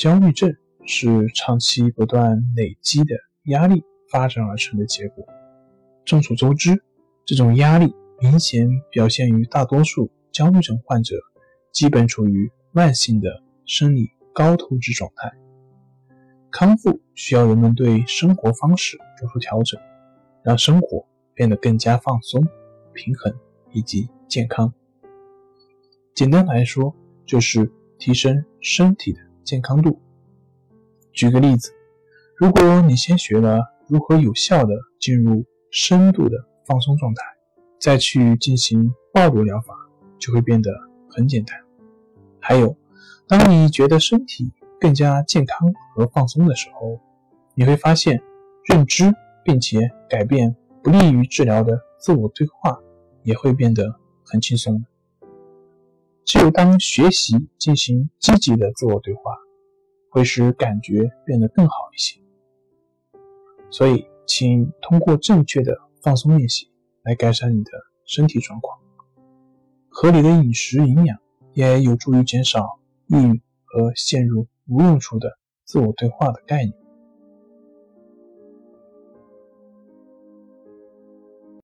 焦虑症是长期不断累积的压力发展而成的结果。众所周知，这种压力明显表现于大多数焦虑症患者，基本处于慢性的生理高透支状态。康复需要人们对生活方式做出调整，让生活变得更加放松、平衡以及健康。简单来说，就是提升身体的。健康度。举个例子，如果你先学了如何有效的进入深度的放松状态，再去进行暴露疗法，就会变得很简单。还有，当你觉得身体更加健康和放松的时候，你会发现认知并且改变不利于治疗的自我对话也会变得很轻松。只有当学习进行积极的自我对话，会使感觉变得更好一些。所以，请通过正确的放松练习来改善你的身体状况。合理的饮食营养也有助于减少抑郁和陷入无用处的自我对话的概念。